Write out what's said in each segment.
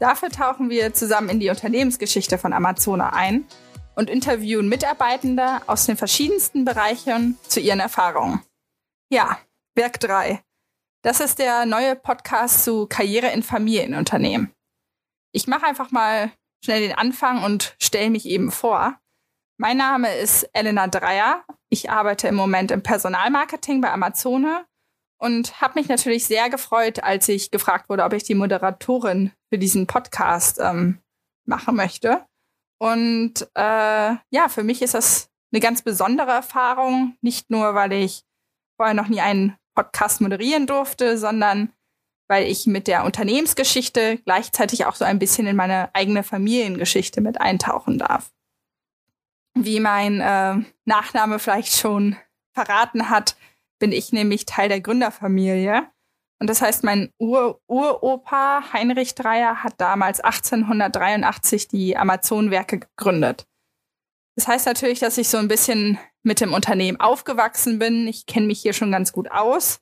Dafür tauchen wir zusammen in die Unternehmensgeschichte von Amazona ein und interviewen Mitarbeitende aus den verschiedensten Bereichen zu ihren Erfahrungen. Ja, Werk 3. Das ist der neue Podcast zu Karriere in Familienunternehmen. Ich mache einfach mal schnell den Anfang und stelle mich eben vor. Mein Name ist Elena Dreier. Ich arbeite im Moment im Personalmarketing bei Amazone und habe mich natürlich sehr gefreut, als ich gefragt wurde, ob ich die Moderatorin für diesen Podcast ähm, machen möchte. Und äh, ja, für mich ist das eine ganz besondere Erfahrung, nicht nur, weil ich vorher noch nie einen Podcast moderieren durfte, sondern weil ich mit der Unternehmensgeschichte gleichzeitig auch so ein bisschen in meine eigene Familiengeschichte mit eintauchen darf. Wie mein äh, Nachname vielleicht schon verraten hat, bin ich nämlich Teil der Gründerfamilie. Und das heißt, mein Ur Uropa Heinrich Dreier hat damals 1883 die Amazonwerke gegründet. Das heißt natürlich, dass ich so ein bisschen mit dem Unternehmen aufgewachsen bin. Ich kenne mich hier schon ganz gut aus.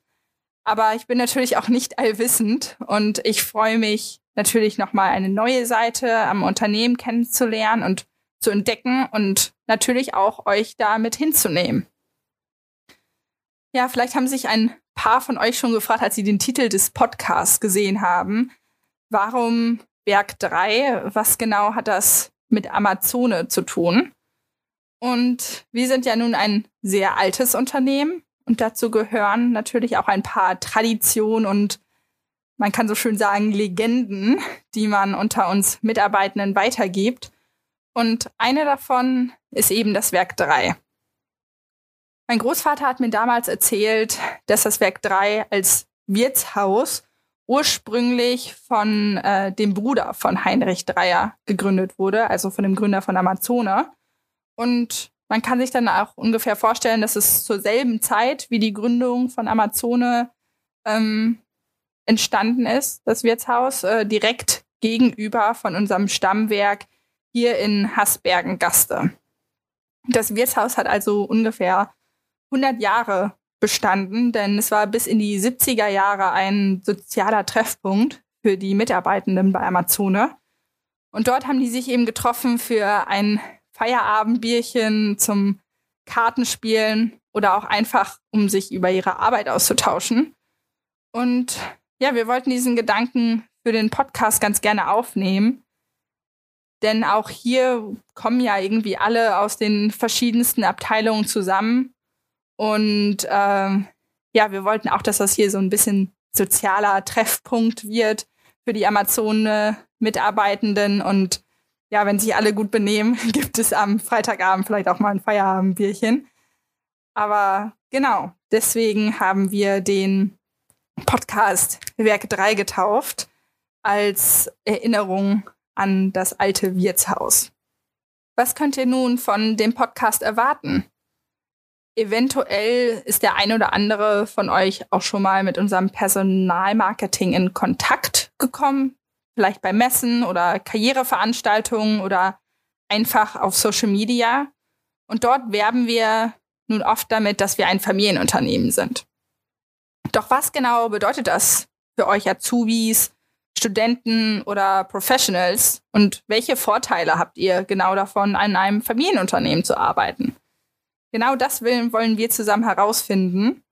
Aber ich bin natürlich auch nicht allwissend und ich freue mich natürlich nochmal eine neue Seite am Unternehmen kennenzulernen und zu entdecken und natürlich auch euch da mit hinzunehmen. Ja, vielleicht haben sich ein paar von euch schon gefragt, als sie den Titel des Podcasts gesehen haben, warum Werk 3? Was genau hat das mit Amazone zu tun? Und wir sind ja nun ein sehr altes Unternehmen und dazu gehören natürlich auch ein paar Traditionen und man kann so schön sagen Legenden, die man unter uns Mitarbeitenden weitergibt. Und eine davon ist eben das Werk 3. Mein Großvater hat mir damals erzählt, dass das Werk 3 als Wirtshaus ursprünglich von äh, dem Bruder von Heinrich Dreier gegründet wurde, also von dem Gründer von Amazone. Und man kann sich dann auch ungefähr vorstellen, dass es zur selben Zeit wie die Gründung von Amazone ähm, entstanden ist, das Wirtshaus, äh, direkt gegenüber von unserem Stammwerk hier in Hasbergen-Gaste. Das Wirtshaus hat also ungefähr 100 Jahre bestanden, denn es war bis in die 70er Jahre ein sozialer Treffpunkt für die Mitarbeitenden bei Amazone. Und dort haben die sich eben getroffen für ein Feierabendbierchen zum Kartenspielen oder auch einfach, um sich über ihre Arbeit auszutauschen. Und ja, wir wollten diesen Gedanken für den Podcast ganz gerne aufnehmen. Denn auch hier kommen ja irgendwie alle aus den verschiedensten Abteilungen zusammen und ähm, ja, wir wollten auch, dass das hier so ein bisschen sozialer Treffpunkt wird für die Amazone-Mitarbeitenden. Und ja, wenn sich alle gut benehmen, gibt es am Freitagabend vielleicht auch mal ein Feierabendbierchen. Aber genau, deswegen haben wir den Podcast Werk 3 getauft als Erinnerung an das alte Wirtshaus. Was könnt ihr nun von dem Podcast erwarten? Eventuell ist der ein oder andere von euch auch schon mal mit unserem Personalmarketing in Kontakt gekommen. Vielleicht bei Messen oder Karriereveranstaltungen oder einfach auf Social Media. Und dort werben wir nun oft damit, dass wir ein Familienunternehmen sind. Doch was genau bedeutet das für euch Azubis, Studenten oder Professionals? Und welche Vorteile habt ihr genau davon, an einem Familienunternehmen zu arbeiten? Genau das wollen wir zusammen herausfinden.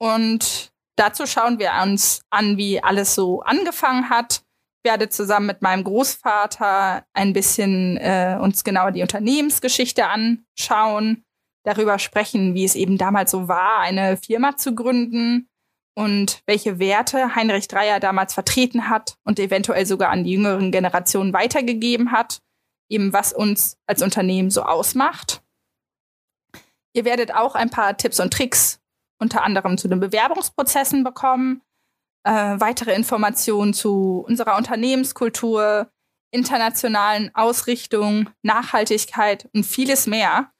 Und dazu schauen wir uns an, wie alles so angefangen hat. Ich werde zusammen mit meinem Großvater ein bisschen äh, uns genauer die Unternehmensgeschichte anschauen, darüber sprechen, wie es eben damals so war, eine Firma zu gründen und welche Werte Heinrich Dreier damals vertreten hat und eventuell sogar an die jüngeren Generationen weitergegeben hat, eben was uns als Unternehmen so ausmacht. Ihr werdet auch ein paar Tipps und Tricks unter anderem zu den Bewerbungsprozessen bekommen, äh, weitere Informationen zu unserer Unternehmenskultur, internationalen Ausrichtung, Nachhaltigkeit und vieles mehr.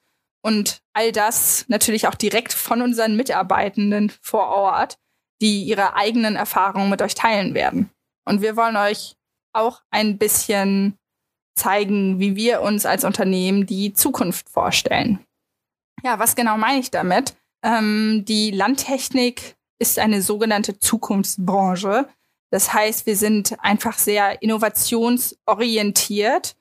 Und all das natürlich auch direkt von unseren Mitarbeitenden vor Ort, die ihre eigenen Erfahrungen mit euch teilen werden. Und wir wollen euch auch ein bisschen zeigen, wie wir uns als Unternehmen die Zukunft vorstellen. Ja, was genau meine ich damit? Ähm, die Landtechnik ist eine sogenannte Zukunftsbranche. Das heißt, wir sind einfach sehr innovationsorientiert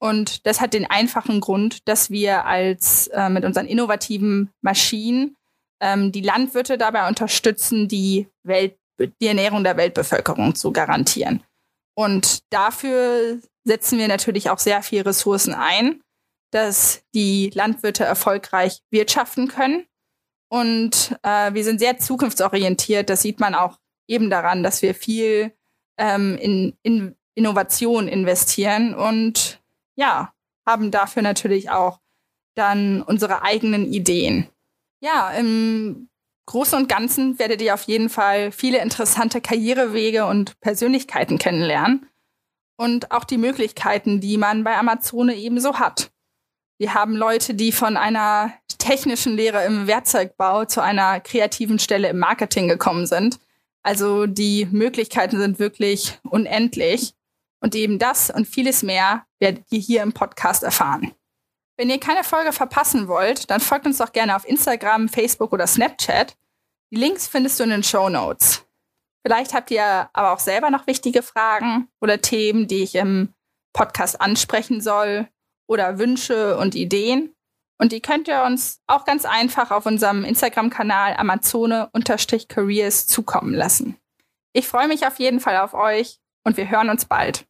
und das hat den einfachen Grund, dass wir als äh, mit unseren innovativen Maschinen ähm, die Landwirte dabei unterstützen, die Welt, die Ernährung der Weltbevölkerung zu garantieren. Und dafür setzen wir natürlich auch sehr viel Ressourcen ein, dass die Landwirte erfolgreich wirtschaften können. Und äh, wir sind sehr zukunftsorientiert. Das sieht man auch eben daran, dass wir viel ähm, in, in Innovation investieren und ja, haben dafür natürlich auch dann unsere eigenen Ideen. Ja, im Großen und Ganzen werdet ihr auf jeden Fall viele interessante Karrierewege und Persönlichkeiten kennenlernen und auch die Möglichkeiten, die man bei Amazone ebenso hat. Wir haben Leute, die von einer technischen Lehre im Werkzeugbau zu einer kreativen Stelle im Marketing gekommen sind. Also die Möglichkeiten sind wirklich unendlich. Und eben das und vieles mehr werdet ihr hier im Podcast erfahren. Wenn ihr keine Folge verpassen wollt, dann folgt uns doch gerne auf Instagram, Facebook oder Snapchat. Die Links findest du in den Show Notes. Vielleicht habt ihr aber auch selber noch wichtige Fragen oder Themen, die ich im Podcast ansprechen soll oder Wünsche und Ideen. Und die könnt ihr uns auch ganz einfach auf unserem Instagram-Kanal Amazone-Careers zukommen lassen. Ich freue mich auf jeden Fall auf euch und wir hören uns bald.